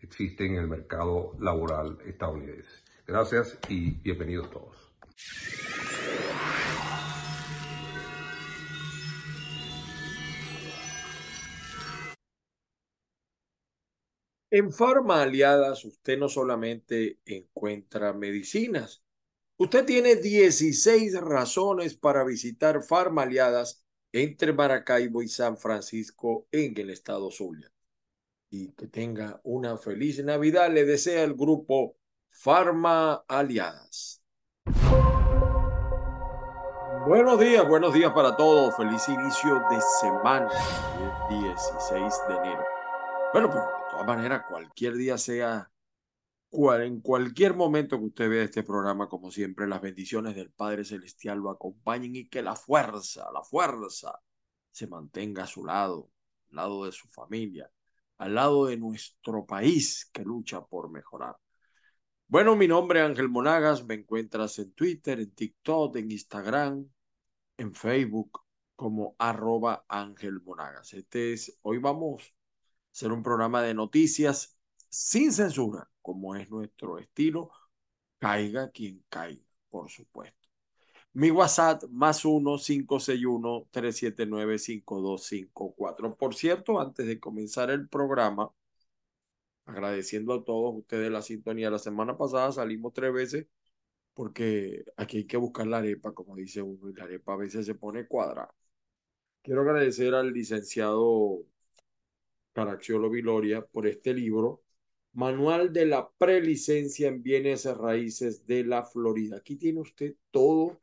existen en el mercado laboral estadounidense. Gracias y bienvenidos todos. En Farma Aliadas usted no solamente encuentra medicinas, usted tiene 16 razones para visitar Farma Aliadas entre Maracaibo y San Francisco en el estado Zulia. Y que tenga una feliz Navidad, le desea el grupo Farma Aliadas. Buenos días, buenos días para todos. Feliz inicio de semana, el 16 de enero. Bueno, pero de todas maneras, cualquier día sea en cualquier momento que usted vea este programa, como siempre, las bendiciones del Padre Celestial lo acompañen y que la fuerza, la fuerza se mantenga a su lado, al lado de su familia, al lado de nuestro país que lucha por mejorar. Bueno, mi nombre es Ángel Monagas, me encuentras en Twitter, en TikTok, en Instagram, en Facebook como arroba Ángel Monagas. Este es, hoy vamos a hacer un programa de noticias sin censura como es nuestro estilo, caiga quien caiga, por supuesto. Mi WhatsApp más 1-561-379-5254. Por cierto, antes de comenzar el programa, agradeciendo a todos ustedes la sintonía. La semana pasada salimos tres veces porque aquí hay que buscar la arepa, como dice uno, y la arepa a veces se pone cuadrada. Quiero agradecer al licenciado Caracciolo Viloria por este libro Manual de la prelicencia en bienes raíces de la Florida. Aquí tiene usted todo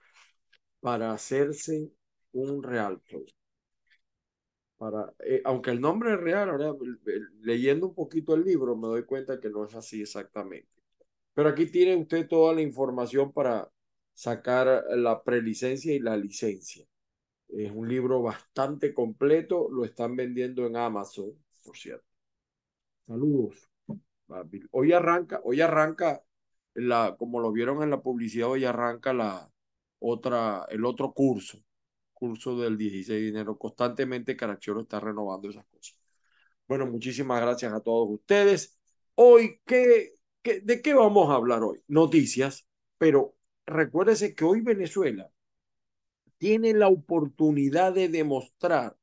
para hacerse un realtor. Para, eh, aunque el nombre es real, ahora leyendo un poquito el libro me doy cuenta que no es así exactamente. Pero aquí tiene usted toda la información para sacar la prelicencia y la licencia. Es un libro bastante completo, lo están vendiendo en Amazon, por cierto. Saludos. Hoy arranca, hoy arranca la, como lo vieron en la publicidad, hoy arranca la otra, el otro curso, curso del 16 de enero. Constantemente Caracciolo está renovando esas cosas. Bueno, muchísimas gracias a todos ustedes. Hoy, ¿qué, qué, de qué vamos a hablar hoy? Noticias, pero recuérdese que hoy Venezuela tiene la oportunidad de demostrar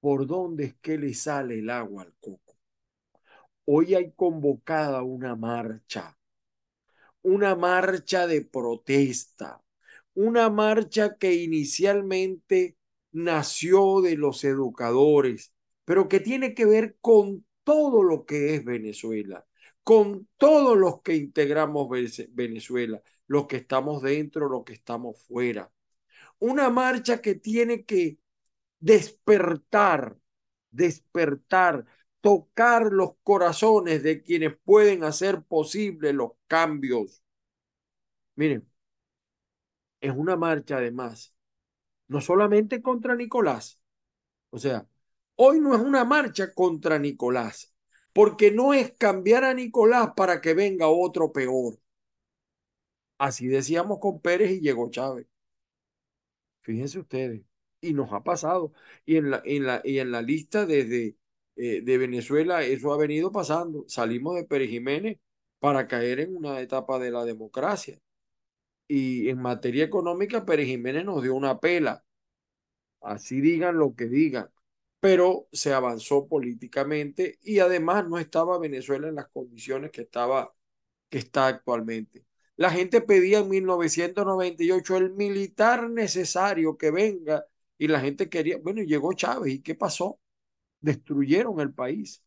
por dónde es que le sale el agua al coco. Hoy hay convocada una marcha, una marcha de protesta, una marcha que inicialmente nació de los educadores, pero que tiene que ver con todo lo que es Venezuela, con todos los que integramos Venezuela, los que estamos dentro, los que estamos fuera. Una marcha que tiene que despertar, despertar tocar los corazones de quienes pueden hacer posible los cambios. Miren, es una marcha además, no solamente contra Nicolás, o sea, hoy no es una marcha contra Nicolás, porque no es cambiar a Nicolás para que venga otro peor. Así decíamos con Pérez y llegó Chávez. Fíjense ustedes, y nos ha pasado. Y en la, en la, y en la lista desde eh, de Venezuela, eso ha venido pasando. Salimos de Pérez Jiménez para caer en una etapa de la democracia. Y en materia económica, Pérez Jiménez nos dio una pela. Así digan lo que digan. pero se avanzó políticamente y además no estaba Venezuela en las condiciones que, estaba, que está actualmente. La gente pedía en 1998 el militar necesario que venga y la gente quería, bueno, llegó Chávez y ¿qué pasó? Destruyeron el país.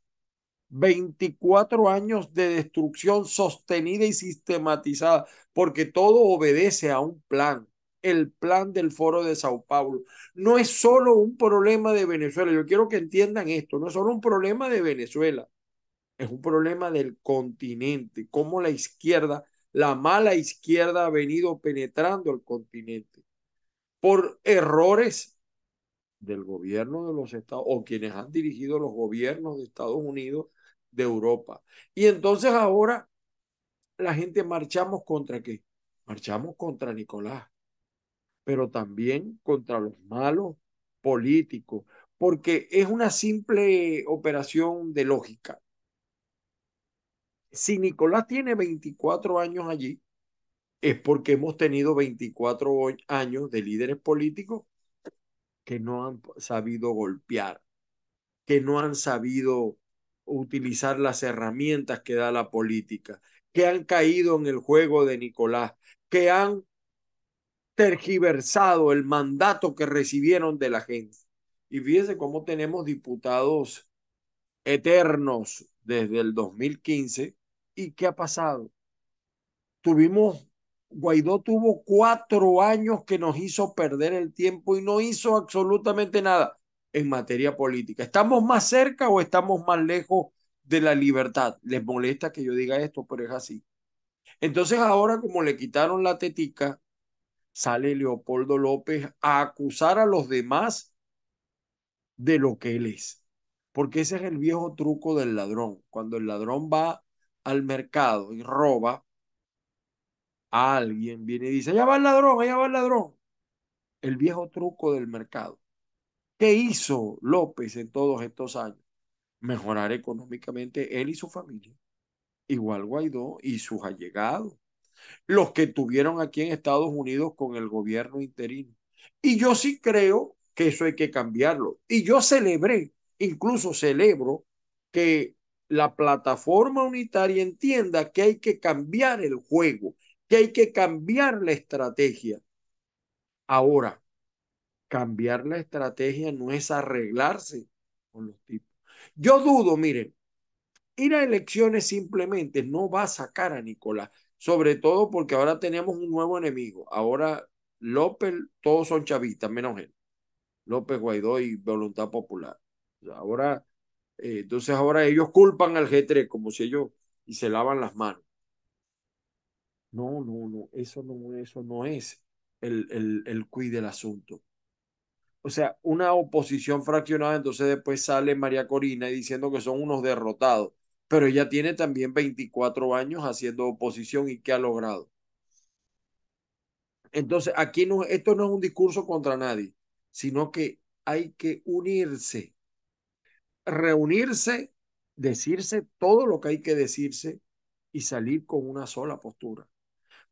24 años de destrucción sostenida y sistematizada, porque todo obedece a un plan, el plan del Foro de Sao Paulo. No es solo un problema de Venezuela, yo quiero que entiendan esto, no es solo un problema de Venezuela, es un problema del continente, cómo la izquierda, la mala izquierda ha venido penetrando el continente por errores del gobierno de los Estados o quienes han dirigido los gobiernos de Estados Unidos de Europa. Y entonces ahora la gente marchamos contra qué? Marchamos contra Nicolás, pero también contra los malos políticos, porque es una simple operación de lógica. Si Nicolás tiene 24 años allí, es porque hemos tenido 24 años de líderes políticos que no han sabido golpear, que no han sabido utilizar las herramientas que da la política, que han caído en el juego de Nicolás, que han tergiversado el mandato que recibieron de la gente. Y fíjense cómo tenemos diputados eternos desde el 2015. ¿Y qué ha pasado? Tuvimos, Guaidó tuvo cuatro años que nos hizo perder el tiempo y no hizo absolutamente nada en materia política. ¿Estamos más cerca o estamos más lejos de la libertad? Les molesta que yo diga esto, pero es así. Entonces ahora como le quitaron la tetica, sale Leopoldo López a acusar a los demás de lo que él es. Porque ese es el viejo truco del ladrón. Cuando el ladrón va al mercado y roba, alguien viene y dice, allá va el ladrón, allá va el ladrón. El viejo truco del mercado. ¿Qué hizo López en todos estos años? Mejorar económicamente él y su familia. Igual Guaidó y sus allegados. Los que tuvieron aquí en Estados Unidos con el gobierno interino. Y yo sí creo que eso hay que cambiarlo. Y yo celebré, incluso celebro, que la plataforma unitaria entienda que hay que cambiar el juego, que hay que cambiar la estrategia. Ahora, cambiar la estrategia no es arreglarse con los tipos. Yo dudo, miren, ir a elecciones simplemente no va a sacar a Nicolás, sobre todo porque ahora tenemos un nuevo enemigo. Ahora López, todos son chavistas, menos él. López Guaidó y Voluntad Popular. Ahora, eh, entonces ahora ellos culpan al G3 como si ellos y se lavan las manos. No, no, no, eso no, eso no es el, el, el cuid del asunto o sea, una oposición fraccionada, entonces después sale María Corina diciendo que son unos derrotados, pero ella tiene también 24 años haciendo oposición y ¿qué ha logrado? Entonces, aquí no, esto no es un discurso contra nadie, sino que hay que unirse, reunirse, decirse todo lo que hay que decirse y salir con una sola postura.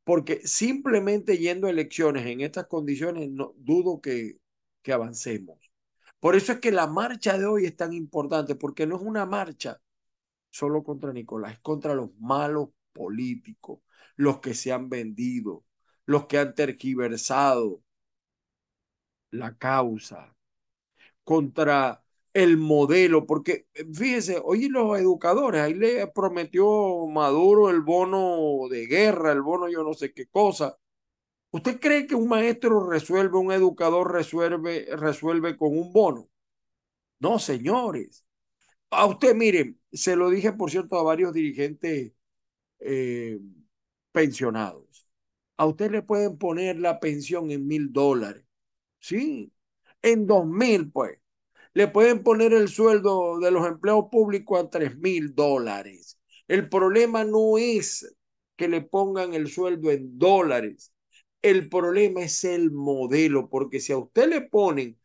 Porque simplemente yendo a elecciones en estas condiciones, no, dudo que, que avancemos. Por eso es que la marcha de hoy es tan importante, porque no es una marcha solo contra Nicolás, es contra los malos políticos, los que se han vendido, los que han tergiversado la causa, contra el modelo, porque fíjese, hoy los educadores, ahí le prometió Maduro el bono de guerra, el bono yo no sé qué cosa, ¿Usted cree que un maestro resuelve, un educador resuelve, resuelve con un bono? No, señores. A usted, miren, se lo dije, por cierto, a varios dirigentes eh, pensionados. A usted le pueden poner la pensión en mil dólares. Sí, en dos mil, pues. Le pueden poner el sueldo de los empleados públicos a tres mil dólares. El problema no es que le pongan el sueldo en dólares. El problema es el modelo, porque si a usted le ponen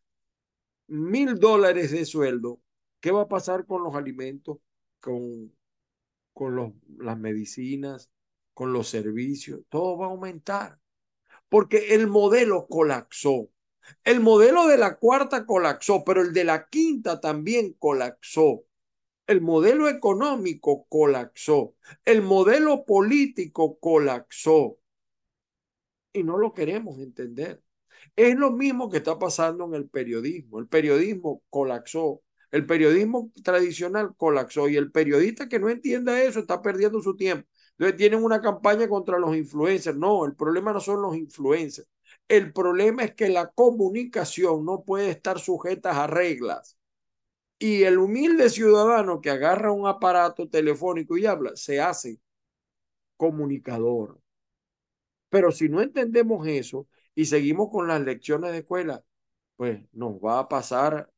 mil dólares de sueldo, ¿qué va a pasar con los alimentos, con, con los, las medicinas, con los servicios? Todo va a aumentar, porque el modelo colapsó. El modelo de la cuarta colapsó, pero el de la quinta también colapsó. El modelo económico colapsó. El modelo político colapsó. Y no lo queremos entender. Es lo mismo que está pasando en el periodismo. El periodismo colapsó. El periodismo tradicional colapsó y el periodista que no entienda eso está perdiendo su tiempo. Entonces tienen una campaña contra los influencers. No, el problema no son los influencers. El problema es que la comunicación no puede estar sujeta a reglas. Y el humilde ciudadano que agarra un aparato telefónico y habla, se hace comunicador. Pero si no entendemos eso y seguimos con las lecciones de escuela, pues nos va a pasar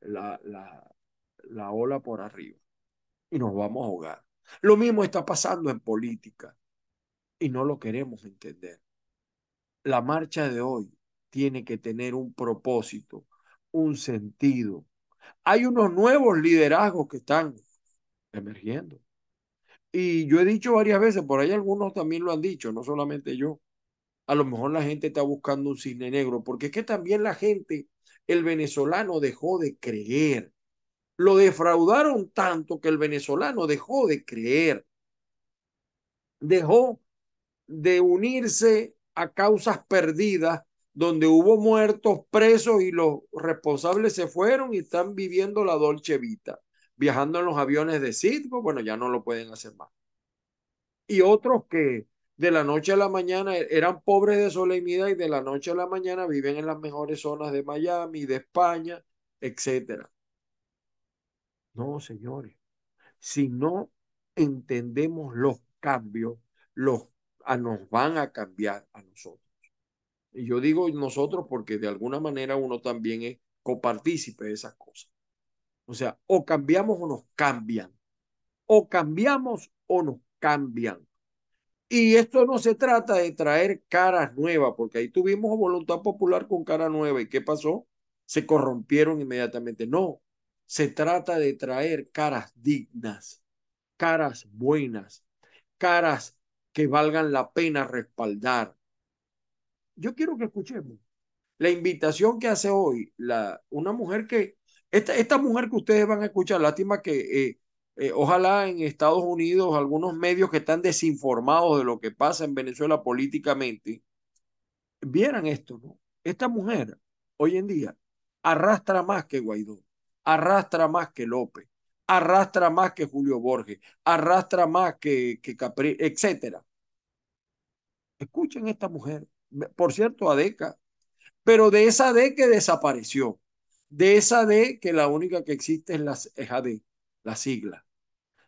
la, la, la ola por arriba y nos vamos a ahogar. Lo mismo está pasando en política y no lo queremos entender. La marcha de hoy tiene que tener un propósito, un sentido. Hay unos nuevos liderazgos que están emergiendo. Y yo he dicho varias veces, por ahí algunos también lo han dicho, no solamente yo. A lo mejor la gente está buscando un cisne negro, porque es que también la gente el venezolano dejó de creer. Lo defraudaron tanto que el venezolano dejó de creer. Dejó de unirse a causas perdidas donde hubo muertos, presos y los responsables se fueron y están viviendo la Dolce Vita, viajando en los aviones de Citgo, bueno, ya no lo pueden hacer más. Y otros que de la noche a la mañana eran pobres de solemnidad y de la noche a la mañana viven en las mejores zonas de Miami, de España, etcétera. No, señores, si no entendemos los cambios, los nos van a cambiar a nosotros. Y yo digo nosotros porque de alguna manera uno también es copartícipe de esas cosas. O sea, o cambiamos o nos cambian. O cambiamos o nos cambian. Y esto no se trata de traer caras nuevas, porque ahí tuvimos voluntad popular con cara nueva. ¿Y qué pasó? Se corrompieron inmediatamente. No, se trata de traer caras dignas, caras buenas, caras que valgan la pena respaldar. Yo quiero que escuchemos la invitación que hace hoy la, una mujer que, esta, esta mujer que ustedes van a escuchar, lástima que eh, eh, ojalá en Estados Unidos algunos medios que están desinformados de lo que pasa en Venezuela políticamente vieran esto, ¿no? Esta mujer hoy en día arrastra más que Guaidó, arrastra más que López, arrastra más que Julio Borges, arrastra más que, que Capri, etcétera. Escuchen esta mujer, por cierto, ADECA, pero de esa D que desapareció, de esa D que la única que existe es la es AD la sigla.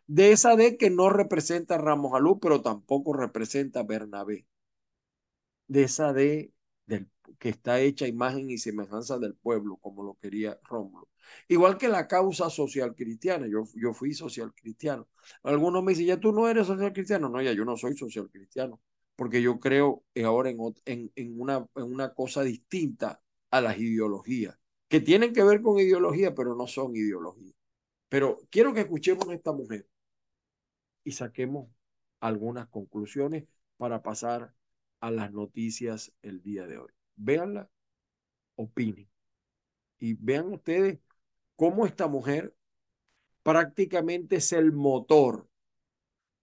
De esa D que no representa a Ramos Alú, pero tampoco representa a Bernabé. De esa D del, que está hecha imagen y semejanza del pueblo, como lo quería Rómulo. Igual que la causa social cristiana. Yo, yo fui social cristiano. Algunos me dicen, ya tú no eres social cristiano. No, ya yo no soy social cristiano, porque yo creo ahora en, en, en, una, en una cosa distinta a las ideologías, que tienen que ver con ideología, pero no son ideologías. Pero quiero que escuchemos a esta mujer y saquemos algunas conclusiones para pasar a las noticias el día de hoy. Véanla, opinen y vean ustedes cómo esta mujer prácticamente es el motor,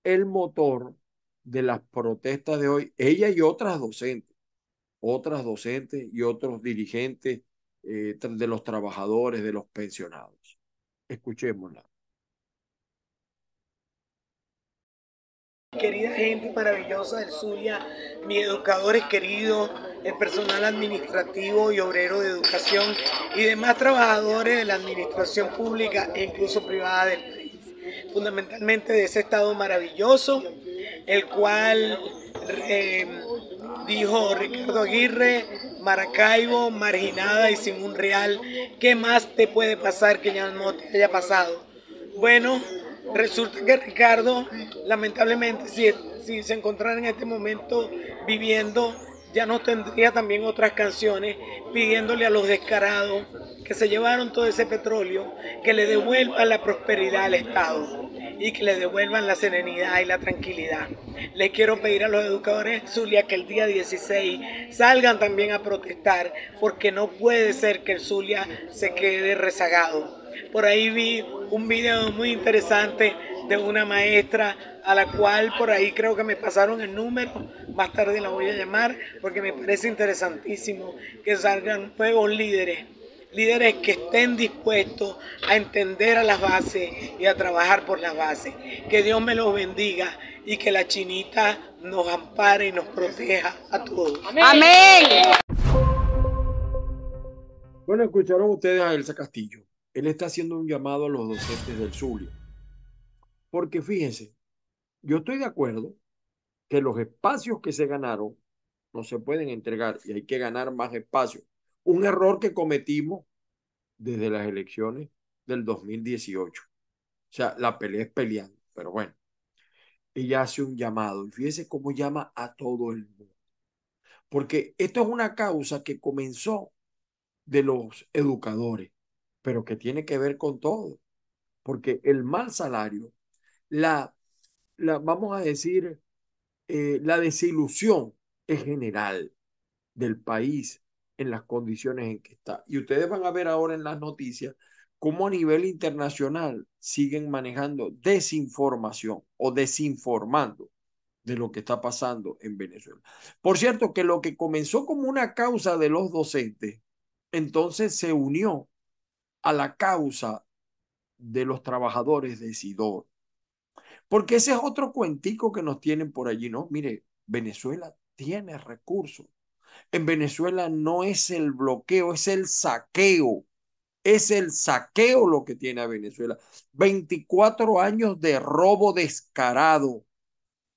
el motor de las protestas de hoy, ella y otras docentes, otras docentes y otros dirigentes eh, de los trabajadores, de los pensionados. Escuchémosla. Querida gente maravillosa del Zulia, mis educadores queridos, el personal administrativo y obrero de educación y demás trabajadores de la administración pública e incluso privada del país. Fundamentalmente de ese estado maravilloso, el cual eh, dijo Ricardo Aguirre, Maracaibo, marginada y sin un real. ¿Qué más te puede pasar que ya no te haya pasado? Bueno, resulta que Ricardo, lamentablemente, si, si se encontrara en este momento viviendo, ya no tendría también otras canciones pidiéndole a los descarados que se llevaron todo ese petróleo, que le devuelvan la prosperidad al Estado. y que le devuelvan la serenidad y la tranquilidad. Les quiero pedir a los educadores Zulia que el día 16 salgan también a protestar porque no puede ser que el Zulia se quede rezagado. Por ahí vi un video muy interesante de una maestra a la cual por ahí creo que me pasaron el número, más tarde la voy a llamar porque me parece interesantísimo que salgan nuevos líderes, líderes que estén dispuestos a entender a las bases y a trabajar por las bases. Que Dios me los bendiga y que la chinita nos ampare y nos proteja a todos. Amén. Bueno, escucharon ustedes a Elsa Castillo. Él está haciendo un llamado a los docentes del Zulia. Porque fíjense, yo estoy de acuerdo que los espacios que se ganaron no se pueden entregar y hay que ganar más espacios. Un error que cometimos desde las elecciones del 2018. O sea, la pelea es peleando, pero bueno. Ella hace un llamado y fíjese cómo llama a todo el mundo. Porque esto es una causa que comenzó de los educadores, pero que tiene que ver con todo. Porque el mal salario, la vamos a decir, eh, la desilusión es general del país en las condiciones en que está. Y ustedes van a ver ahora en las noticias cómo a nivel internacional siguen manejando desinformación o desinformando de lo que está pasando en Venezuela. Por cierto, que lo que comenzó como una causa de los docentes, entonces se unió a la causa de los trabajadores de Sidor. Porque ese es otro cuentico que nos tienen por allí, ¿no? Mire, Venezuela tiene recursos. En Venezuela no es el bloqueo, es el saqueo. Es el saqueo lo que tiene a Venezuela. 24 años de robo descarado.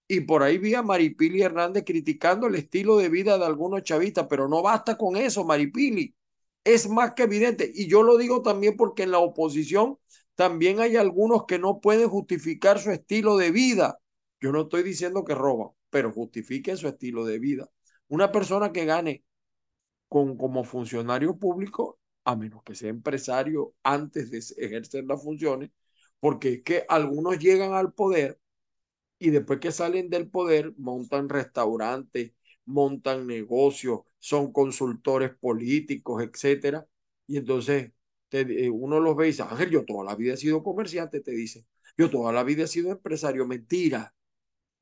Y por ahí vi a Maripili Hernández criticando el estilo de vida de algunos chavistas, pero no basta con eso, Maripili. Es más que evidente. Y yo lo digo también porque en la oposición también hay algunos que no pueden justificar su estilo de vida. Yo no estoy diciendo que roban, pero justifiquen su estilo de vida. Una persona que gane con, como funcionario público, a menos que sea empresario antes de ejercer las funciones, porque es que algunos llegan al poder y después que salen del poder montan restaurantes, montan negocios, son consultores políticos, etcétera, y entonces eh, uno los ve y dice, Ángel, yo toda la vida he sido comerciante, te dice. Yo toda la vida he sido empresario. Mentira,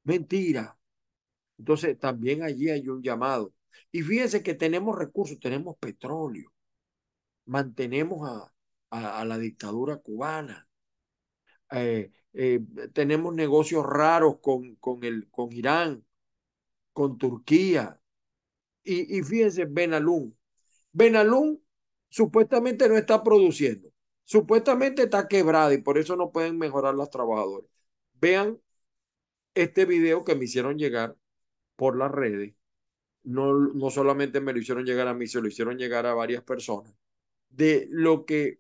mentira. Entonces, también allí hay un llamado. Y fíjense que tenemos recursos, tenemos petróleo, mantenemos a, a, la dictadura cubana, eh, eh, tenemos negocios raros con, con, el, con Irán, con Turquía. Y, y fíjense, Benalún. Benalún supuestamente no está produciendo, supuestamente está quebrada y por eso no pueden mejorar los trabajadores. Vean este video que me hicieron llegar por las redes. No, no solamente me lo hicieron llegar a mí, se lo hicieron llegar a varias personas, de lo que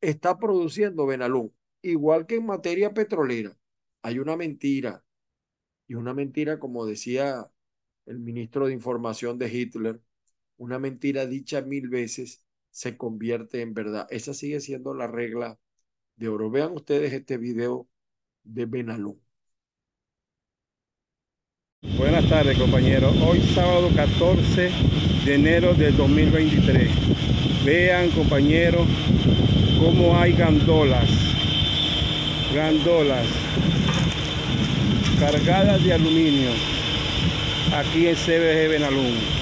está produciendo Benalún. Igual que en materia petrolera, hay una mentira, y una mentira, como decía el ministro de Información de Hitler, una mentira dicha mil veces se convierte en verdad. Esa sigue siendo la regla de oro. Vean ustedes este video de Benalú. Buenas tardes compañeros. Hoy sábado 14 de enero del 2023. Vean compañeros cómo hay gandolas. Gandolas cargadas de aluminio aquí en CBG Benalún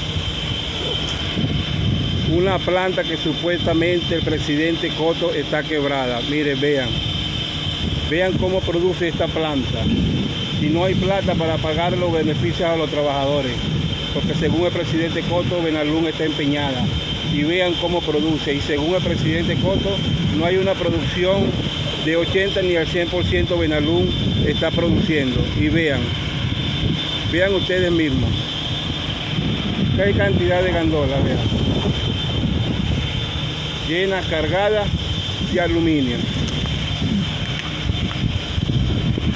una planta que supuestamente el presidente Coto está quebrada. Miren, vean. Vean cómo produce esta planta. Y no hay plata para pagar los beneficios a los trabajadores. Porque según el presidente Coto, Benalún está empeñada. Y vean cómo produce. Y según el presidente Coto, no hay una producción de 80 ni al 100% Benalún está produciendo. Y vean. Vean ustedes mismos. Qué cantidad de gandolas, vean llena cargada de aluminio.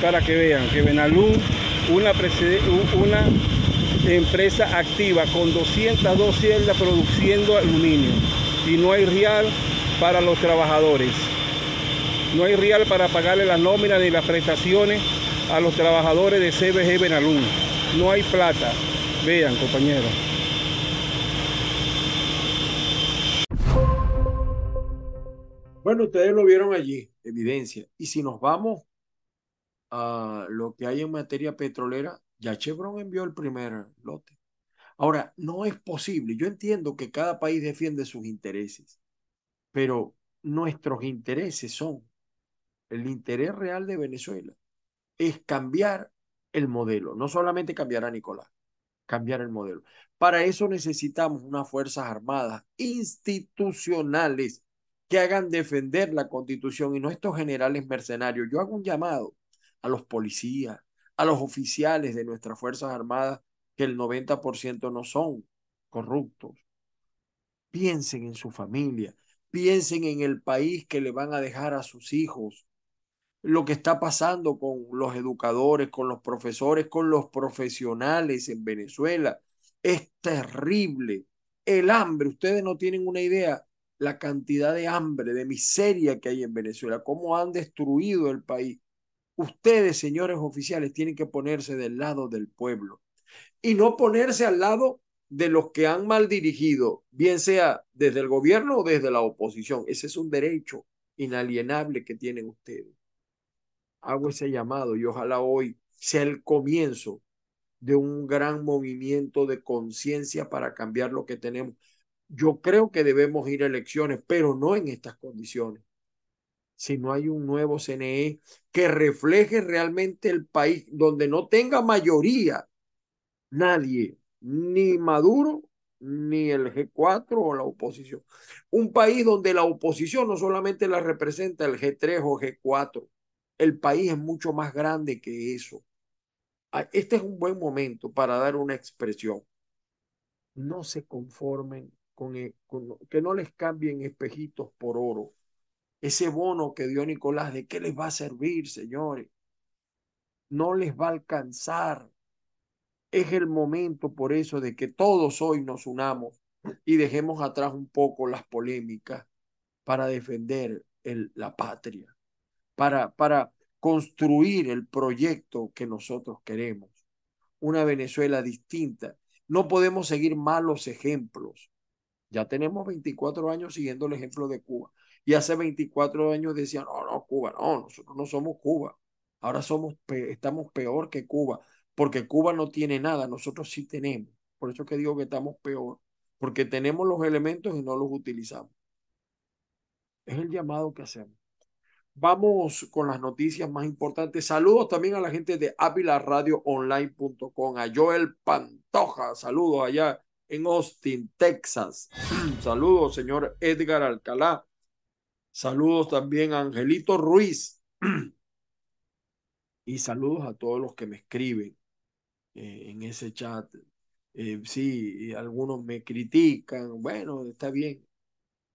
Para que vean que Benalún, una, empresa activa con 202 celdas produciendo aluminio y no hay real para los trabajadores. No hay real para pagarle las nóminas ni las prestaciones a los trabajadores de CBG Benalún. No hay plata. Vean, compañeros. Bueno, ustedes lo vieron allí, evidencia. Y si nos vamos a lo que hay en materia petrolera, ya Chevron envió el primer lote. Ahora, no es posible. Yo entiendo que cada país defiende sus intereses, pero nuestros intereses son el interés real de Venezuela. Es cambiar el modelo, no solamente cambiar a Nicolás, cambiar el modelo. Para eso necesitamos unas Fuerzas Armadas institucionales que hagan defender la constitución y no estos generales mercenarios. Yo hago un llamado a los policías, a los oficiales de nuestras Fuerzas Armadas, que el 90% no son corruptos. Piensen en su familia, piensen en el país que le van a dejar a sus hijos, lo que está pasando con los educadores, con los profesores, con los profesionales en Venezuela. Es terrible. El hambre, ustedes no tienen una idea la cantidad de hambre, de miseria que hay en Venezuela, cómo han destruido el país. Ustedes, señores oficiales, tienen que ponerse del lado del pueblo y no ponerse al lado de los que han mal dirigido, bien sea desde el gobierno o desde la oposición. Ese es un derecho inalienable que tienen ustedes. Hago ese llamado y ojalá hoy sea el comienzo de un gran movimiento de conciencia para cambiar lo que tenemos. Yo creo que debemos ir a elecciones, pero no en estas condiciones. Si no hay un nuevo CNE que refleje realmente el país donde no tenga mayoría nadie, ni Maduro, ni el G4 o la oposición. Un país donde la oposición no solamente la representa el G3 o G4, el país es mucho más grande que eso. Ah, este es un buen momento para dar una expresión. No se conformen e, que no les cambien espejitos por oro. Ese bono que dio Nicolás, ¿de qué les va a servir, señores? No les va a alcanzar. Es el momento por eso de que todos hoy nos unamos y dejemos atrás un poco las polémicas para defender la patria, para, para construir el proyecto que nosotros queremos, una Venezuela distinta. No podemos seguir malos ejemplos. Ya tenemos 24 años siguiendo el ejemplo de Cuba. Y hace 24 años decían, no, no, Cuba, no, nosotros no somos Cuba. Ahora somos, estamos peor que Cuba, porque Cuba no tiene nada, nosotros sí tenemos. Por eso que digo que estamos peor, porque tenemos los elementos y no los utilizamos. Es el llamado que hacemos. Vamos con las noticias más importantes. Saludos también a la gente de avilaradioonline.com, a Joel Pantoja, saludos allá en Austin, Texas. Saludos, señor Edgar Alcalá. Saludos también a Angelito Ruiz. y saludos a todos los que me escriben eh, en ese chat. Eh, sí, algunos me critican. Bueno, está bien.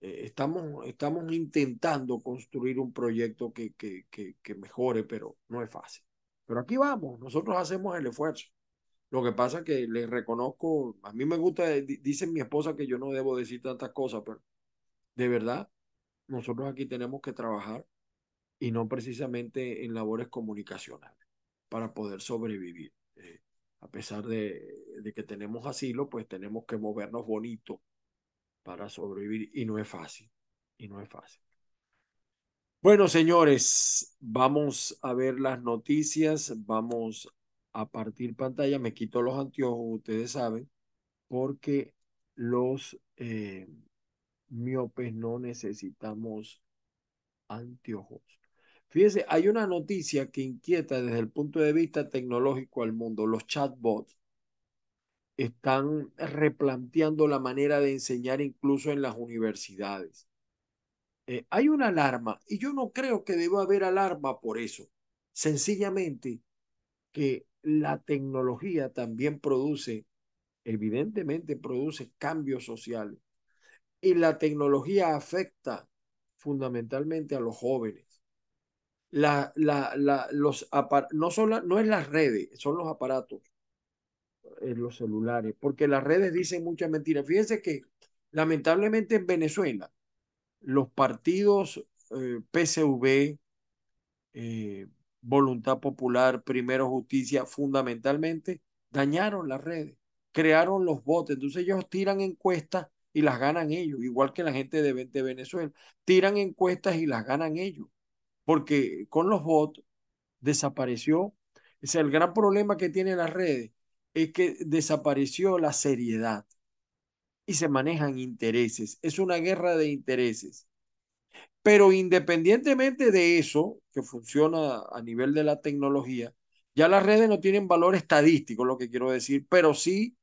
Eh, estamos, estamos intentando construir un proyecto que, que, que, que mejore, pero no es fácil. Pero aquí vamos, nosotros hacemos el esfuerzo. Lo que pasa es que le reconozco, a mí me gusta, dice mi esposa que yo no debo decir tantas cosas, pero de verdad, nosotros aquí tenemos que trabajar y no precisamente en labores comunicacionales para poder sobrevivir. Eh, a pesar de, de, que tenemos asilo, pues tenemos que movernos bonito para sobrevivir y no es fácil, y no es fácil. Bueno, señores, vamos a ver las noticias, vamos a partir pantalla, me quito los anteojos, ustedes saben, porque los eh, miopes no necesitamos anteojos. Fíjense, hay una noticia que inquieta desde el punto de vista tecnológico al mundo. Los chatbots están replanteando la manera de enseñar incluso en las universidades. Eh, hay una alarma y yo no creo que deba haber alarma por eso. Sencillamente que la tecnología también produce, evidentemente produce cambios sociales. Y la tecnología afecta fundamentalmente a los jóvenes. La, la, la, los no, son no es las redes, son los aparatos, en eh, los celulares, porque las redes dicen muchas mentiras. Fíjense que lamentablemente en Venezuela, los partidos eh, eh, voluntad popular, primero justicia, fundamentalmente dañaron las redes, crearon los bots, entonces ellos tiran encuestas y las ganan ellos, igual que la gente de, Venezuela, tiran encuestas y las ganan ellos, porque con los bots desapareció, es el gran problema que tienen las redes, es que desapareció la seriedad y se manejan intereses, es una guerra de intereses. Pero independientemente de eso, que funciona a nivel de la tecnología, ya las redes no tienen valor estadístico, lo que quiero decir, pero sí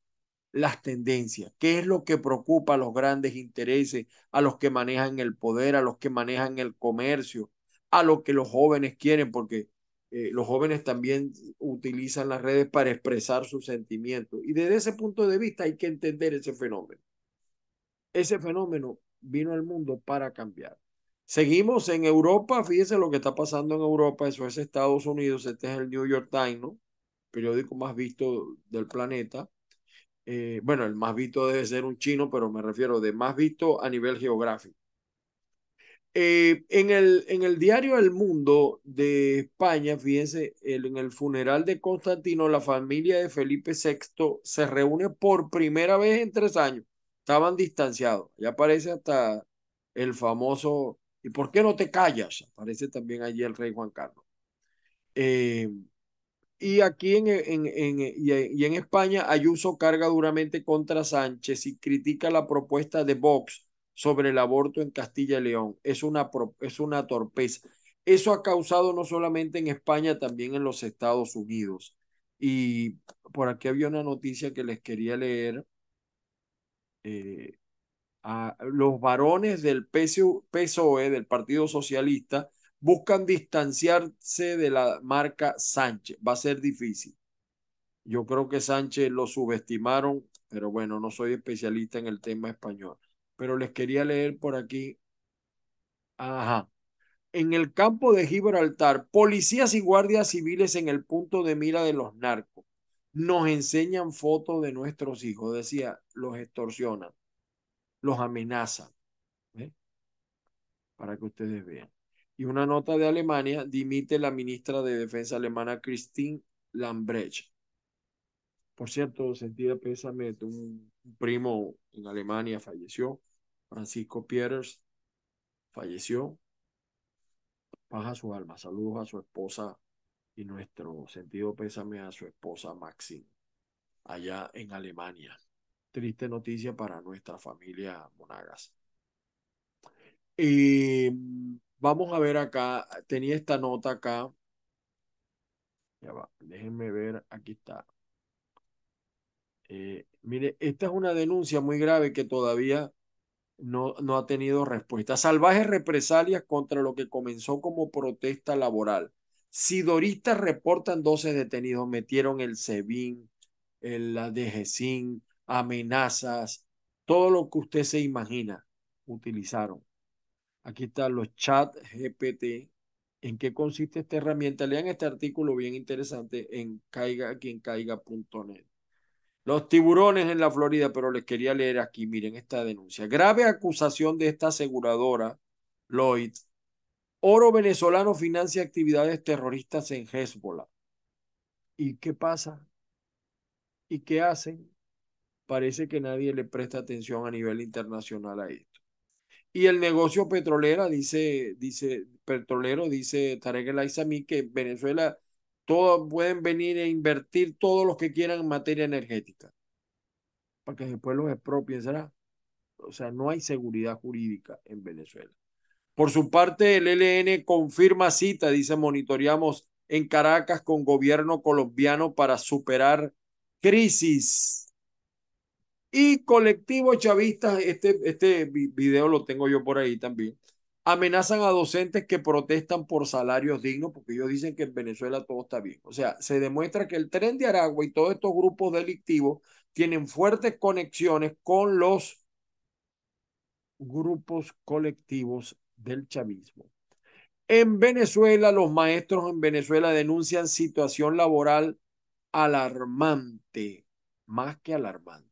las tendencias, qué es lo que preocupa a los grandes intereses, a los que manejan el poder, a los que manejan el comercio, a lo que los jóvenes quieren, porque eh, los jóvenes también utilizan las redes para expresar sus sentimientos. Y desde ese punto de vista hay que entender ese fenómeno. Ese fenómeno vino al mundo para cambiar. Seguimos en Europa, fíjese lo que está pasando en Europa, eso es Estados Unidos, este es el New York Times, ¿no? periódico más visto del planeta. Eh, bueno, el más visto debe ser un chino, pero me refiero de más visto a nivel geográfico. Eh, en, el, en el diario El Mundo de España, fíjense, en el funeral de Constantino, la familia de Felipe VI se reúne por primera vez en tres años. Estaban distanciados. Ya aparece hasta el famoso ¿Y por qué no te callas? Aparece también allí el rey Juan Carlos. Eh, y aquí en, en, en, y en España, Ayuso carga duramente contra Sánchez y critica la propuesta de Vox sobre el aborto en Castilla y León. Es una, es una torpeza. Eso ha causado no solamente en España, también en los Estados Unidos. Y por aquí había una noticia que les quería leer. Eh, los varones del PSOE, del Partido Socialista, buscan distanciarse de la marca Sánchez. Va a ser difícil. Yo creo que Sánchez lo subestimaron, pero bueno, no soy especialista en el tema español. Pero les quería leer por aquí. Ajá. En el campo de Gibraltar, policías y guardias civiles en el punto de mira de los narcos. Nos enseñan fotos de nuestros hijos, decía, los extorsionan los amenaza. Para que ustedes vean. Y una nota de Alemania, dimite la ministra de Defensa alemana Christine Lambrecht. Por cierto, sentida pésame, un, primo en Alemania falleció, Francisco Pieters, falleció. Baja su alma. Saludos a su esposa y nuestro sentido pésame a su esposa Maxine, allá en Alemania triste noticia para nuestra familia Monagas. Y vamos a ver acá, tenía esta nota acá. Ya va, déjenme ver, aquí está. Eh, mire, esta es una denuncia muy grave que todavía no, no ha tenido respuesta. Salvajes represalias contra lo que comenzó como protesta laboral. Sidoristas reportan 12 detenidos, metieron el SEBIN, el, la DGCIN, amenazas, todo lo que usted se imagina, utilizaron. Aquí están los chat GPT. ¿En qué consiste esta herramienta? Lean este artículo bien interesante en caiga quien caiga.net. Los tiburones en la Florida, pero les quería leer aquí, miren esta denuncia. Grave acusación de esta aseguradora, Lloyd. Oro venezolano financia actividades terroristas en Hezbollah. ¿Y qué pasa? ¿Y qué hacen? Parece que nadie le presta atención a nivel internacional a esto. Y el negocio petrolera, dice, dice, petrolero, dice Tarek El Aizami, que Venezuela todos pueden venir e invertir todos los que quieran en materia energética. Para que después los expropien, ¿será? O sea, no hay seguridad jurídica en Venezuela. Por su parte, el ELN confirma cita, dice, monitoreamos en Caracas con gobierno colombiano para superar crisis y colectivos chavistas, este, este video lo tengo yo por ahí también, amenazan a docentes que protestan por salarios dignos porque ellos dicen que en Venezuela todo está bien. O sea, se demuestra que el tren de Aragua y todos estos grupos delictivos tienen fuertes conexiones con los grupos colectivos del chavismo. En Venezuela, los maestros en Venezuela denuncian situación laboral alarmante, más que alarmante.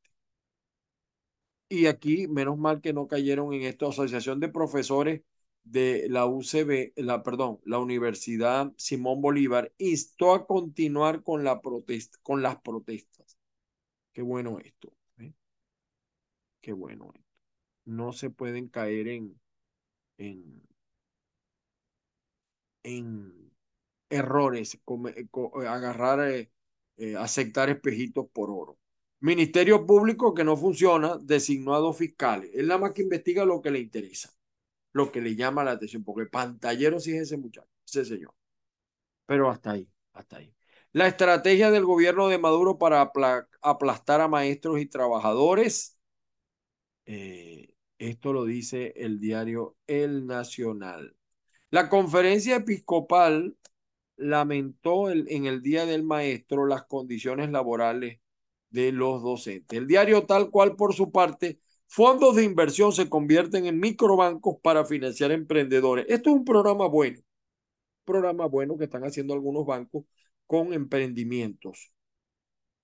Y aquí, menos mal que no cayeron en esta asociación de profesores de la UCB, la, perdón, la Universidad Simón Bolívar, instó a continuar con, la con las protestas. Qué bueno esto. ¿eh? Qué bueno esto. No se pueden caer en, en, en errores, eh, agarrar, eh, aceptar espejitos por oro. Ministerio Público que no funciona, designado fiscales. Él nada más que investiga lo que le interesa lo que le llama la atención, porque pantallero sí es ese muchacho, ese señor. Pero hasta ahí, hasta ahí. La estrategia del gobierno de Maduro para aplastar a maestros y trabajadores, eh, esto lo dice el diario El Nacional. La conferencia episcopal lamentó en el Día del Maestro las condiciones laborales de los docentes. El diario tal cual por su parte Fondos de inversión se convierten en microbancos para financiar emprendedores. Esto es un programa bueno, programa bueno que están haciendo algunos bancos con emprendimientos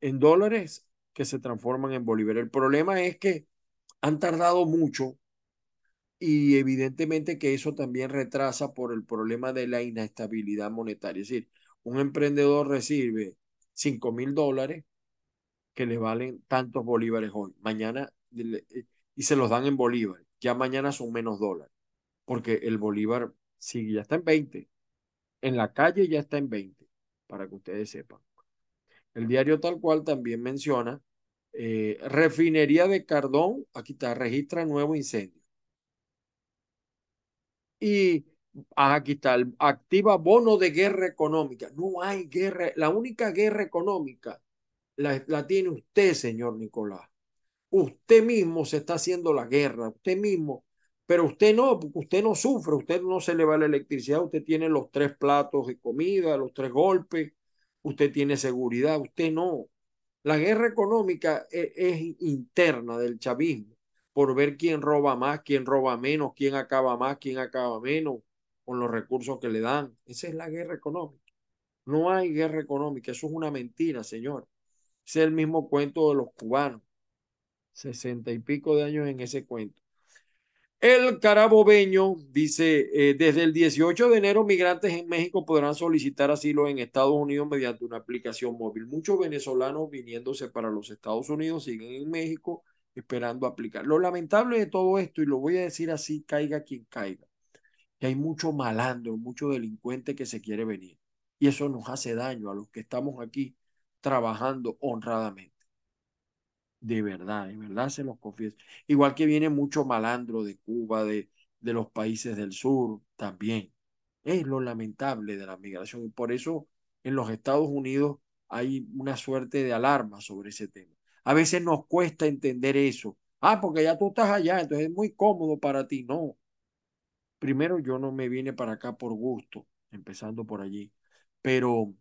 en dólares que se transforman en bolívar. El problema es que han tardado mucho y evidentemente que eso también retrasa por el problema de la inestabilidad monetaria. Es decir, un emprendedor recibe 5 mil dólares que le valen tantos bolívares hoy. Mañana eh, y se los dan en bolívar. Ya mañana son menos dólares, porque el bolívar sigue, ya está en 20. En la calle ya está en 20, para que ustedes sepan. El diario tal cual también menciona, eh, refinería de Cardón, aquí está, registra nuevo incendio. Y ah, aquí está, activa bono de guerra económica. No hay guerra, la única guerra económica la, tiene usted, señor Nicolás. Usted mismo se está haciendo la guerra, usted mismo, pero usted no, porque usted no sufre, usted no se le va la electricidad, usted tiene los tres platos de comida, los tres golpes, usted tiene seguridad, usted no. La guerra económica es, es interna del chavismo, por ver quién roba más, quién roba menos, quién acaba más, quién acaba menos con los recursos que le dan. Esa es la guerra económica. No hay guerra económica, eso es una mentira, señor. Es el mismo cuento de los cubanos sesenta y pico de años en ese cuento. El carabobeño dice, eh, desde el 18 de enero migrantes en México podrán solicitar asilo en Estados Unidos mediante una aplicación móvil. Muchos venezolanos viniéndose para los Estados Unidos siguen en México esperando aplicar. Lo lamentable de todo esto, y lo voy a decir así, caiga quien caiga, que hay mucho malandro, mucho delincuente que se quiere venir. Y eso nos hace daño a los que estamos aquí trabajando honradamente de verdad, de verdad se los confieso. Igual que viene mucho malandro de Cuba, de, de los países del sur, también. Es lo lamentable de la migración y por eso en los Estados Unidos hay una suerte de alarma sobre ese tema. A veces nos cuesta entender eso. Ah, porque ya tú estás allá, entonces es muy cómodo para ti. No. Primero, yo no me vine para acá por gusto, empezando por allí. Pero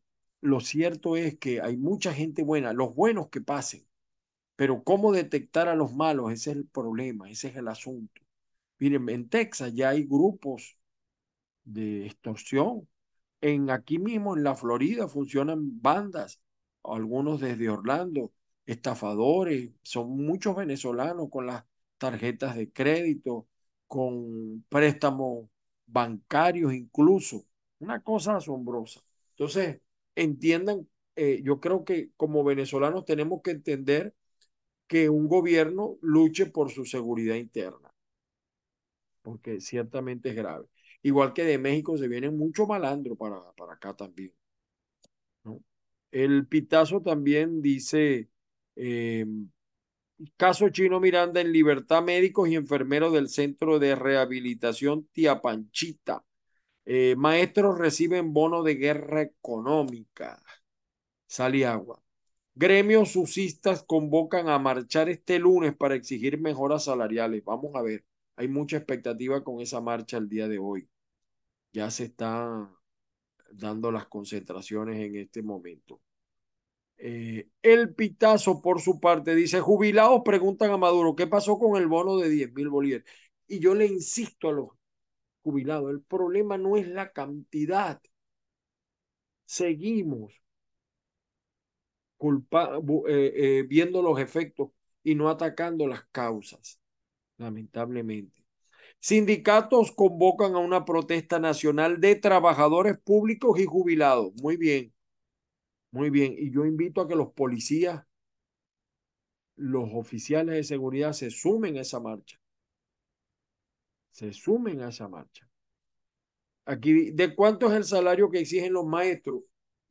lo cierto es que hay mucha gente buena, los buenos que pasen, pero cómo detectar a los malos, ese es el problema, ese es el asunto. Miren, en Texas ya hay grupos de extorsión. En aquí mismo, en la Florida, funcionan bandas, algunos desde Orlando, estafadores, son muchos venezolanos con las tarjetas de crédito, con préstamos bancarios incluso. Una cosa asombrosa. Entonces, entiendan, eh, yo creo que como venezolanos tenemos que entender que un gobierno luche por su seguridad interna, porque ciertamente es grave. Igual que de México se viene mucho malandro para, para acá también. El Pitazo también dice, em, caso Chino Miranda en libertad médicos y enfermeros del Centro de Rehabilitación Tiapanchita. Eh, maestros reciben bono de guerra económica. Sale agua. Gremios susistas convocan a marchar este lunes para exigir mejoras salariales. Vamos a ver, hay mucha expectativa con esa marcha el día de hoy. Ya se están dando las concentraciones en este momento. Eh, el Pitazo, por su parte, dice, jubilados preguntan a Maduro, ¿qué pasó con el bono de 10 mil bolívares? Y yo le insisto a los jubilados, el problema no es la cantidad. Seguimos eh, eh, viendo los efectos y no atacando las causas, lamentablemente. Sindicatos convocan a una protesta nacional de trabajadores públicos y jubilados. Muy bien, muy bien. Y yo invito a que los policías, los oficiales de seguridad se sumen a esa marcha. Se sumen a esa marcha. Aquí, ¿de cuánto es el salario que exigen los maestros?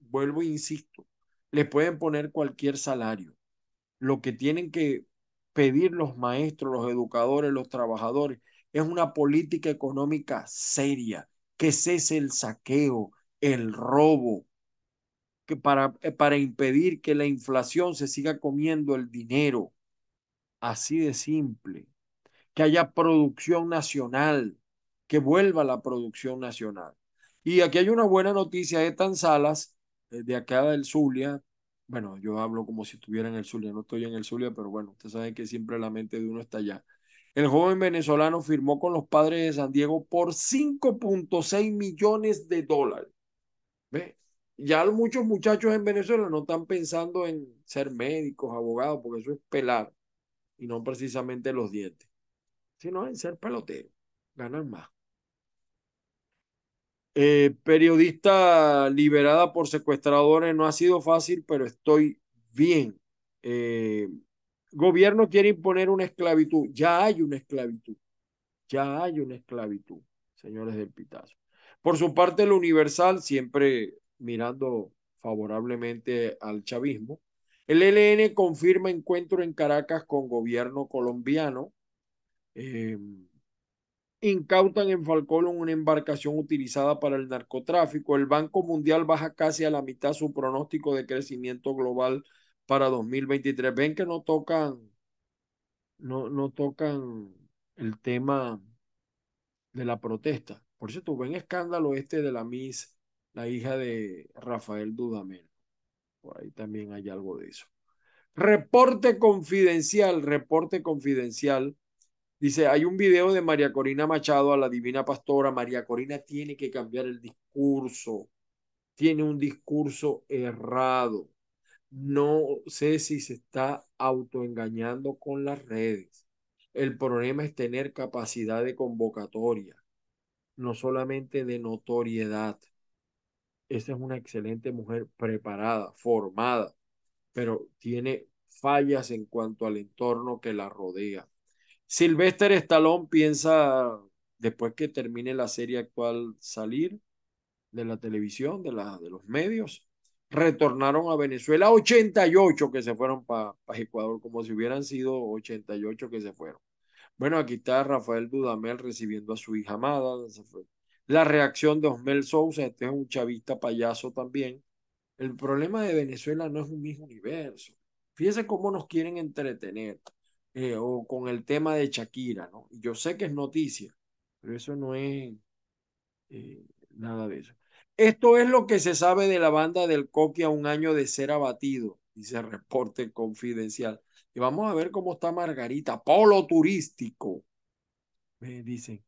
Vuelvo e insisto, les pueden poner cualquier salario. Lo que tienen que pedir los maestros, los educadores, los trabajadores, es una política económica seria, que cese el saqueo, el robo, que para, eh, para impedir que la inflación se siga comiendo el dinero. Así de simple. Que haya producción nacional, que vuelva la producción nacional. Y aquí hay una buena noticia de Tanzalas, eh, de acá del Zulia. Bueno, yo hablo como si estuviera en el Zulia, no estoy en el Zulia, pero bueno, usted sabe que siempre la mente de uno está allá. El joven venezolano firmó con los padres de San Diego por 5.6 millones de dólares. ¿Ve? Ya muchos muchachos en Venezuela no están pensando en ser médicos, abogados, porque eso es pelar y no precisamente los dientes, sino en ser pelotero, ganan más. Eh, periodista liberada por secuestradores no ha sido fácil, pero estoy bien. Eh, gobierno quiere imponer una esclavitud. Ya hay una esclavitud. Ya hay una esclavitud, señores del Pitazo. Por su parte, el Universal, siempre mirando favorablemente al chavismo, el ELN confirma encuentro en Caracas con gobierno colombiano. Eh, incautan en Falcón una embarcación utilizada para el narcotráfico. El Banco Mundial baja casi a la mitad su pronóstico de crecimiento global para 2023. Ven que no tocan, no, no tocan el tema de la protesta. Por cierto, ven escándalo este de la Miss, la hija de Rafael Dudamel. Por ahí también hay algo de eso. Reporte confidencial, reporte confidencial. Dice, hay un video de María Corina Machado a la Divina Pastora. María Corina tiene que cambiar el discurso. Tiene un discurso errado. No sé si se está autoengañando con las redes. El problema es tener capacidad de convocatoria, no solamente de notoriedad. Esa es una excelente mujer preparada, formada, pero tiene fallas en cuanto al entorno que la rodea. Sylvester Stallone piensa, después que termine la serie actual, salir de la televisión, de, la, de los medios, retornaron a Venezuela 88 que se fueron para Ecuador, como si hubieran sido 88 que se fueron. Bueno, aquí está Rafael Dudamel recibiendo a su hija amada. La reacción de Osmel Sousa, este es un chavista payaso también. El problema de Venezuela no es un mismo universo. Fíjese cómo nos quieren entretener. Eh, o con el tema de Shakira, ¿no? Yo sé que es noticia, pero eso no es eh, nada de eso. Esto es lo que se sabe de la banda del Coqui a un año de ser abatido, dice el reporte confidencial. Y vamos a ver cómo está Margarita, polo turístico. Me dicen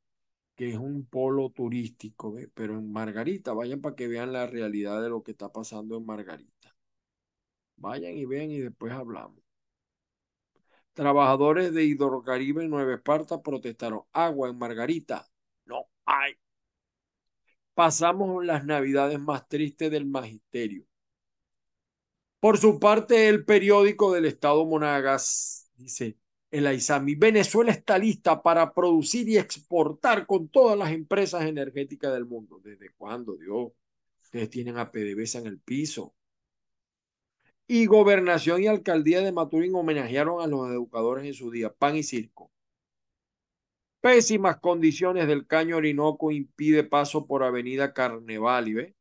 que es un polo turístico, pero en Margarita, vayan para que vean la realidad de lo que está pasando en Margarita. Vayan y vean y después hablamos. Trabajadores de Hidrocaribe en Nueva Esparta protestaron. Agua en Margarita. No hay pasamos las navidades más tristes del magisterio. Por su parte, el periódico del Estado Monagas dice, el Aizami, Venezuela está lista para producir y exportar con todas las empresas energéticas del mundo. ¿Desde cuándo, Dios? Ustedes tienen a PDVSA en el piso. Y gobernación y alcaldía de Maturín homenajearon a los educadores en su día, pan y circo. Pésimas condiciones del caño Orinoco impide paso por Avenida Carnevali, ¿ve?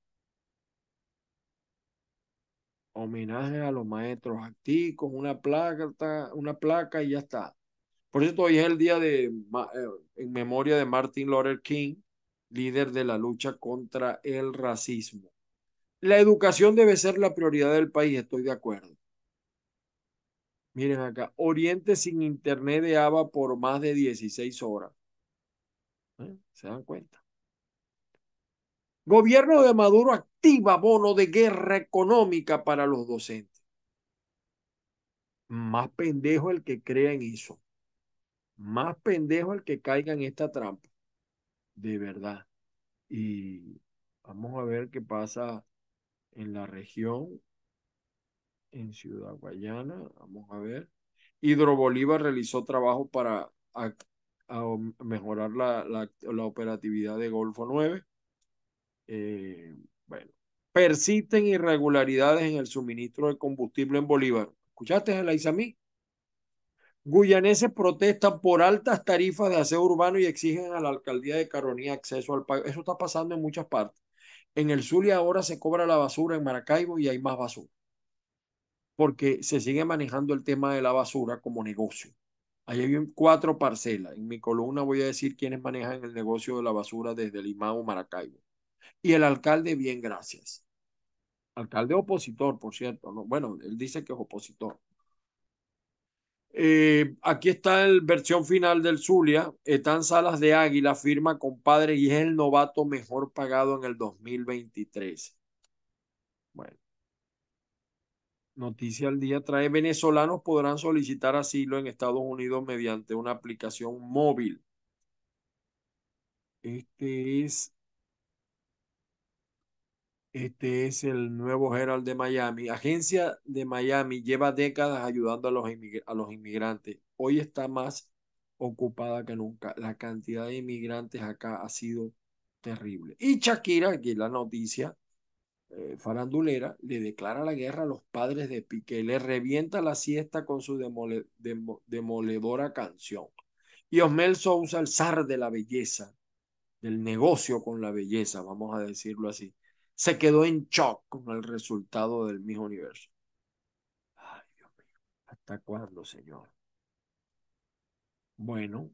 Homenaje a los maestros activos, una placa, una placa y ya está. Por cierto, hoy es el día de, eh, en memoria de Martin Luther King, líder de la lucha contra el racismo. La educación debe ser la prioridad del país, estoy de acuerdo. Miren acá, Oriente sin internet de ABA por más de 16 horas. ¿Eh? ¿Se dan cuenta? Gobierno de Maduro activa bono de guerra económica para los docentes. Más pendejo el que crea en eso. Más pendejo el que caiga en esta trampa. De verdad. Y vamos a ver qué pasa en la región, en Ciudad Guayana. Vamos a ver. Hidro Bolívar realizó trabajo para mejorar la, operatividad de Golfo 9. Eh, bueno, persisten irregularidades en el suministro de combustible en Bolívar. ¿Escuchaste, la Isamí? Guyaneses protestan por altas tarifas de aseo urbano y exigen a la alcaldía de Caronía acceso al pago. Eso está pasando en muchas partes. En el Zulia ahora se cobra la basura en Maracaibo y hay más basura. Porque se sigue manejando el tema de la basura como negocio. Ahí hay cuatro parcelas. En mi columna voy a decir quiénes manejan el negocio de la basura desde Limao, Maracaibo. Y el alcalde, bien, gracias. Alcalde opositor, por cierto. ¿no? Bueno, él dice que es opositor. Eh, aquí está la versión final del Zulia. Están Salas de Águila, firma compadre y es el novato mejor pagado en el 2023. Bueno. Noticia al día trae venezolanos podrán solicitar asilo en Estados Unidos mediante una aplicación móvil. Este es este es el nuevo Herald de Miami. Agencia de Miami lleva décadas ayudando a los, a los inmigrantes. Hoy está más ocupada que nunca. La cantidad de inmigrantes acá ha sido terrible. Y Shakira, aquí la noticia eh, farandulera, le declara la guerra a los padres de Piqué. Le revienta la siesta con su demoledora canción. Y Osmel Sousa, el zar de la belleza, del negocio con la belleza, vamos a decirlo así se quedó en shock con el resultado del mismo universo. Ay, Dios mío, ¿hasta cuándo, Señor? Bueno,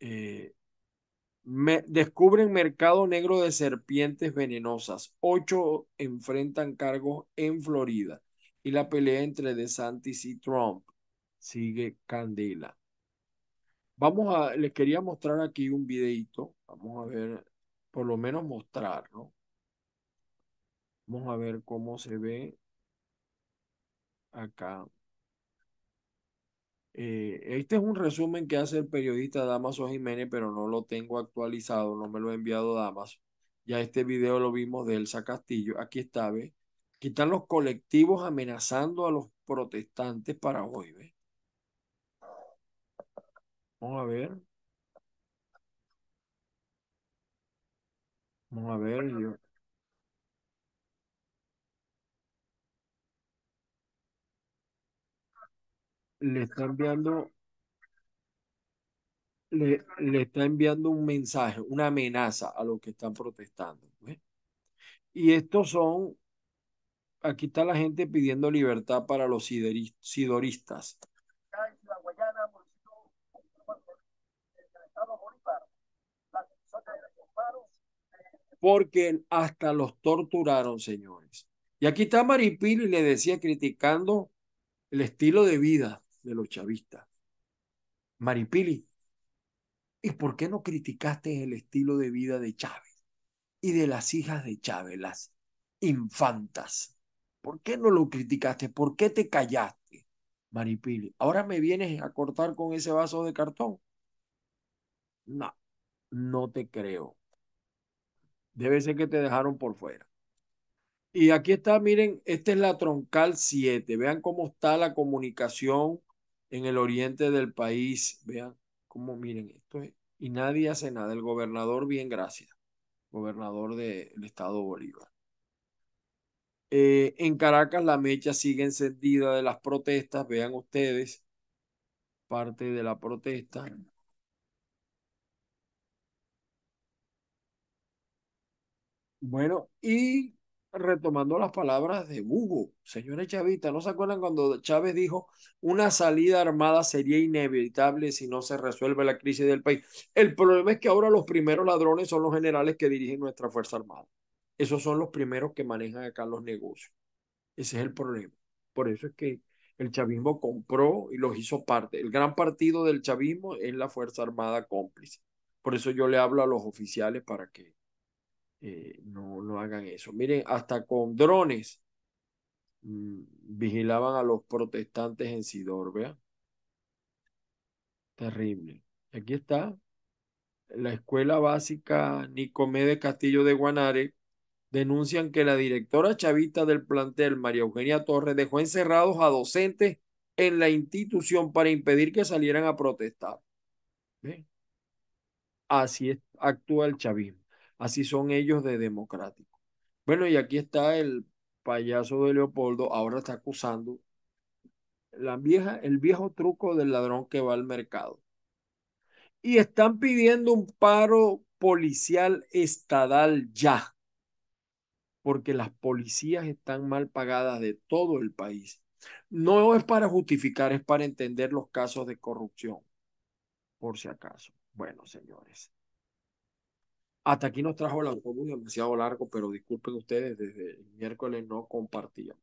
eh, me, descubren mercado negro de serpientes venenosas. Ocho enfrentan cargos en Florida. Y la pelea entre DeSantis y Trump sigue candela. Vamos a, les quería mostrar aquí un videito. Vamos a ver, por lo menos mostrar, ¿no? Vamos a ver cómo se ve acá. Eh, este es un resumen que hace el periodista Damaso Jiménez, pero no lo tengo actualizado, no me lo ha enviado Damaso. Ya este video lo vimos de Elsa Castillo. Aquí está, ¿ve? Aquí están los colectivos amenazando a los protestantes para hoy, ¿ve? Vamos a ver. Vamos a ver. Yo, le está enviando, le, le está enviando un mensaje, una amenaza a los que están protestando. Y estos son, aquí está la gente pidiendo libertad para los sidoristas. Porque hasta los torturaron, señores. Y aquí está Maripili, le decía, criticando el estilo de vida de los chavistas. Maripili, ¿y por qué no criticaste el estilo de vida de Chávez y de las hijas de Chávez, las infantas? ¿Por qué no lo criticaste? ¿Por qué te callaste, Maripili? Ahora me vienes a cortar con ese vaso de cartón. No, no te creo. Debe ser que te dejaron por fuera. Y aquí está, miren, esta es la troncal 7. Vean cómo está la comunicación en el oriente del país. Vean cómo, miren, esto es, y nadie hace nada. El gobernador, bien, gracias. Gobernador del estado Bolívar. Eh, en Caracas la mecha sigue encendida de las protestas. Vean ustedes parte de la protesta. Bueno, y retomando las palabras de Hugo, señores chavistas, ¿no se acuerdan cuando Chávez dijo una salida armada sería inevitable si no se resuelve la crisis del país? El problema es que ahora los primeros ladrones son los generales que dirigen nuestra Fuerza Armada. Esos son los primeros que manejan acá los negocios. Ese es el problema. Por eso es que el chavismo compró y los hizo parte. El gran partido del chavismo es la Fuerza Armada cómplice. Por eso yo le hablo a los oficiales para que eh, no, no hagan eso. Miren, hasta con drones mm, vigilaban a los protestantes en Sidor, vean. Terrible. Aquí está. La escuela básica Nicomé Castillo de Guanare denuncian que la directora chavista del plantel, María Eugenia Torres, dejó encerrados a docentes en la institución para impedir que salieran a protestar. Así actúa el chavismo. Así son ellos de democrático. Bueno, y aquí está el payaso de Leopoldo, ahora está acusando la vieja, el viejo truco del ladrón que va al mercado. Y están pidiendo un paro policial estadal ya, porque las policías están mal pagadas de todo el país. No es para justificar, es para entender los casos de corrupción, por si acaso. Bueno, señores. Hasta aquí nos trajo el autobús demasiado largo, pero disculpen ustedes, desde el miércoles no compartíamos.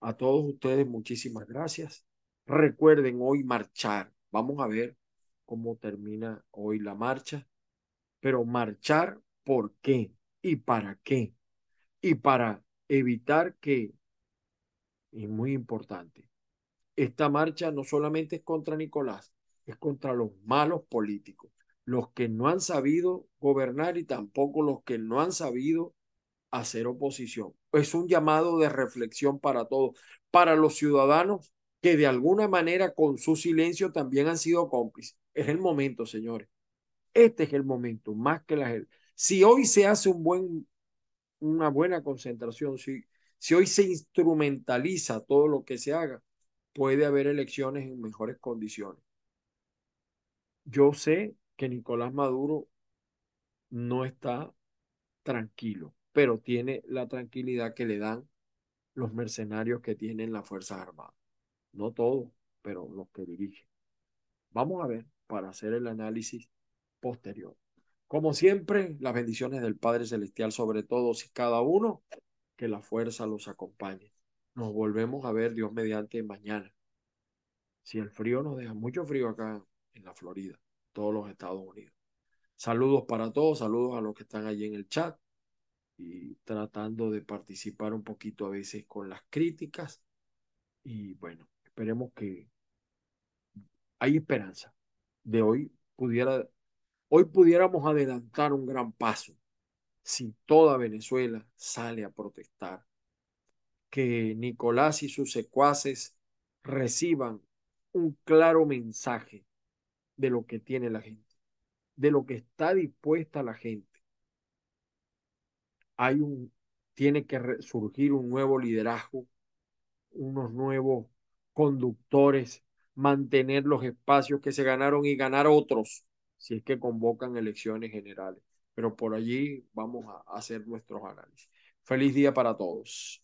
A todos ustedes, muchísimas gracias. Recuerden hoy marchar. Vamos a ver cómo termina hoy la marcha. Pero marchar, ¿por qué? ¿Y para qué? Y para evitar que, es muy importante, esta marcha no solamente es contra Nicolás, es contra los malos políticos, los que no han sabido gobernar y tampoco los que no han sabido hacer oposición. Es un llamado de reflexión para todos, para los ciudadanos que de alguna manera con su silencio también han sido cómplices. Es el momento, señores. Este es el momento, más que la... Si hoy se hace un buen, una buena concentración, si, si hoy se instrumentaliza todo lo que se haga, puede haber elecciones en mejores condiciones. Yo sé que Nicolás Maduro no está tranquilo, pero tiene la tranquilidad que le dan los mercenarios que tienen las Fuerzas Armadas. No todos, pero los que dirigen. Vamos a ver para hacer el análisis posterior. Como siempre, las bendiciones del Padre Celestial sobre todos y cada uno, que la fuerza los acompañe. Nos volvemos a ver Dios mediante mañana. Si el frío nos deja mucho frío acá en la Florida, todos los Estados Unidos. Saludos para todos, saludos a los que están allí en el chat y tratando de participar un poquito a veces con las críticas. Y bueno, esperemos que hay esperanza de hoy pudiera hoy pudiéramos adelantar un gran paso si toda Venezuela sale a protestar que Nicolás y sus secuaces reciban un claro mensaje de lo que tiene la gente, de lo que está dispuesta la gente. Hay un, tiene que surgir un nuevo liderazgo, unos nuevos conductores, mantener los espacios que se ganaron y ganar otros, si es que convocan elecciones generales. Pero por allí vamos a hacer nuestros análisis. Feliz día para todos.